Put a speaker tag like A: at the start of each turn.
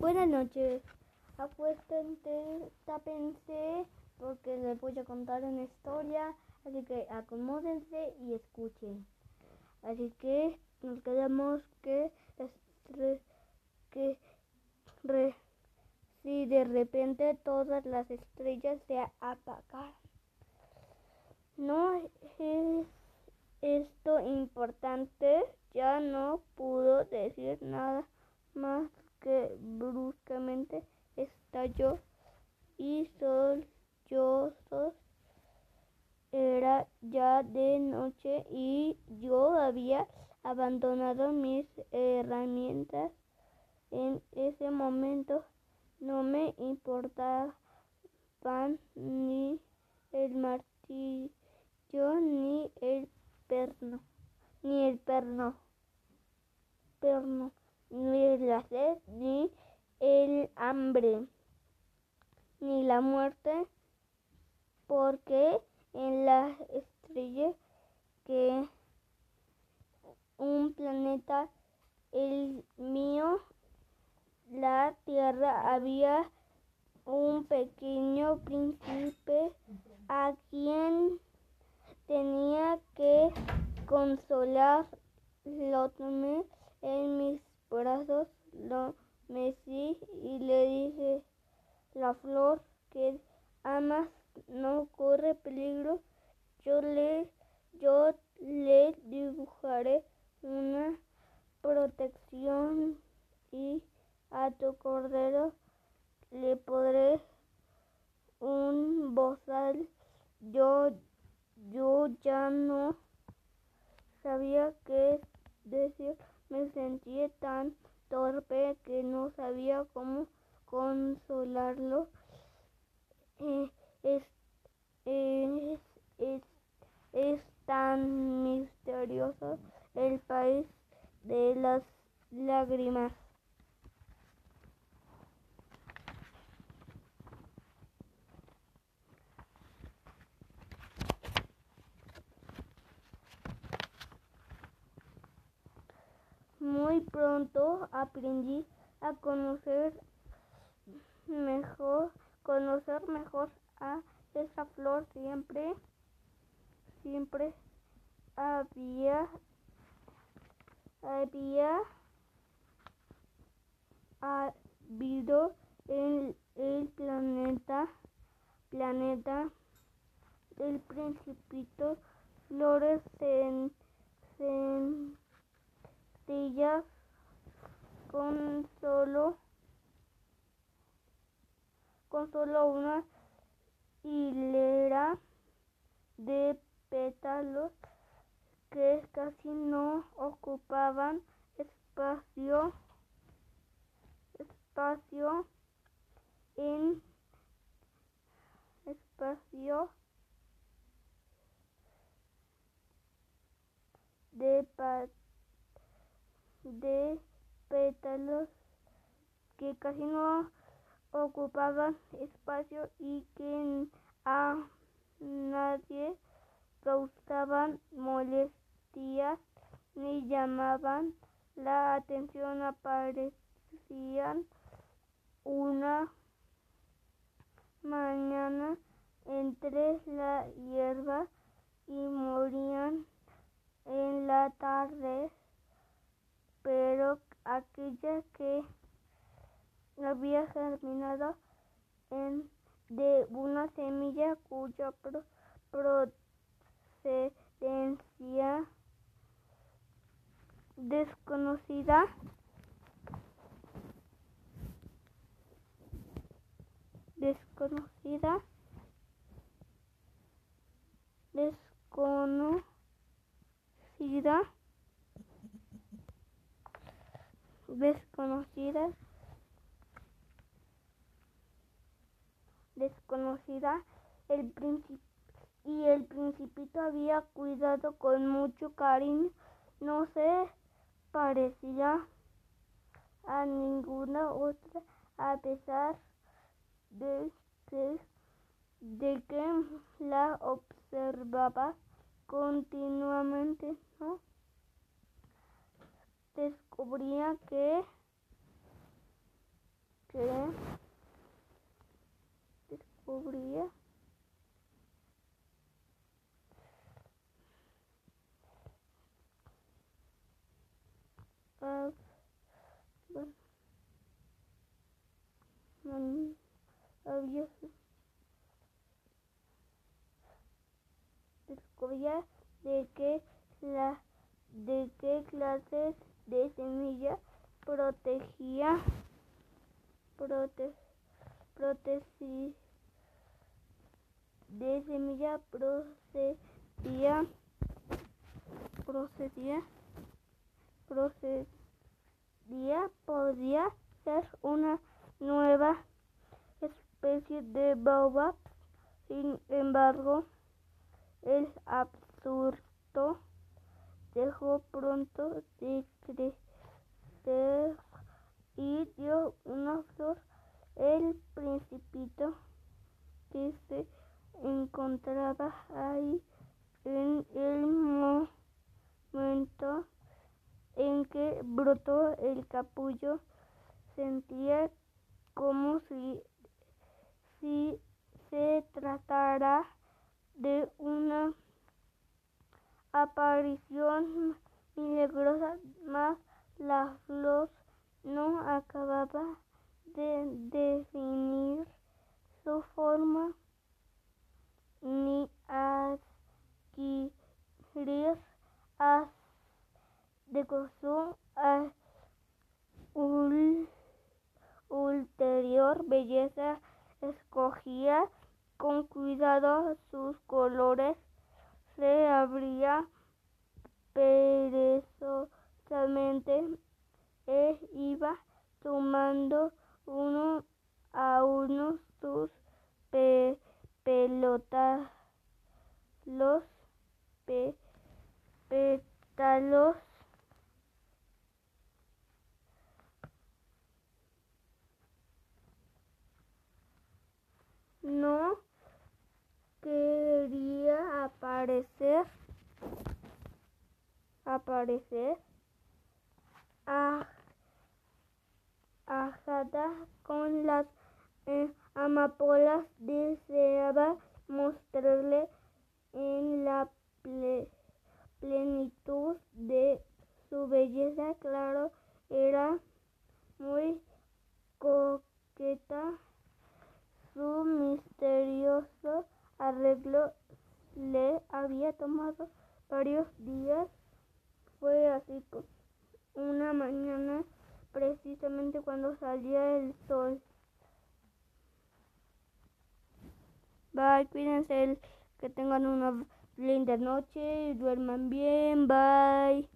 A: Buenas noches. Acuéstense, tápense, porque les voy a contar una historia. Así que acomódense y escuchen. Así que nos quedamos que, que si de repente todas las estrellas se apagan. No es esto importante, ya no pudo decir nada más que bruscamente estalló y sollozos. Era ya de noche y yo había abandonado mis herramientas. En ese momento no me importaban ni el martillo ni el perno, ni el perno, perno ni la sed, ni el hambre, ni la muerte, porque en la estrella que un planeta, el mío, la Tierra, había un pequeño príncipe a quien tenía que consolar. Lo tomé en mis brazos, lo mecí y le dije, la flor que amas no corre peligro, yo le, yo le dibujaré una protección y a tu cordero le podré un bozal. Yo, yo ya no sabía qué decir me sentí tan torpe que no sabía cómo consolarlo. Eh, es, es, es, tan misterioso el país de las lágrimas. Pronto aprendí a conocer mejor, conocer mejor a esa flor. Siempre, siempre había, había habido en el planeta, planeta del principito flores en con solo con solo una hilera de pétalos que casi no ocupaban espacio espacio en espacio de de pétalos que casi no ocupaban espacio y que a nadie causaban molestias ni llamaban la atención aparecían una mañana entre la hierba y morían en la tarde pero aquella que había germinado en de una semilla cuya procedencia desconocida desconocida desconocida desconocidas desconocida el y el principito había cuidado con mucho cariño. No se parecía a ninguna otra a pesar de que, de que la observaba continuamente no descubría que, que descubría ah, mm, había descubría de qué la de qué clases de semilla protegía prote, proteci- de semilla procedía procedía procedía podía ser una nueva especie de baobab. Sin embargo el absurdo pronto de crecer y dio una flor. El principito que se encontraba ahí en el momento en que brotó el capullo sentía como si, si se tratara de una aparición milagrosa, mas la flor no acababa de definir su forma ni adquirir de su ulterior belleza escogía con cuidado sus colores se abría perezosamente e iba tomando uno a uno sus pe pelotas los pétalos no quería aparecer aparecer ajada con las eh, amapolas deseaba mostrarle en la ple- plenitud de su belleza claro era muy coqueta su misterioso arreglo le había tomado varios días. Fue así co- una mañana, precisamente cuando salía el sol. Bye, cuídense, que tengan una linda noche duerman bien. Bye.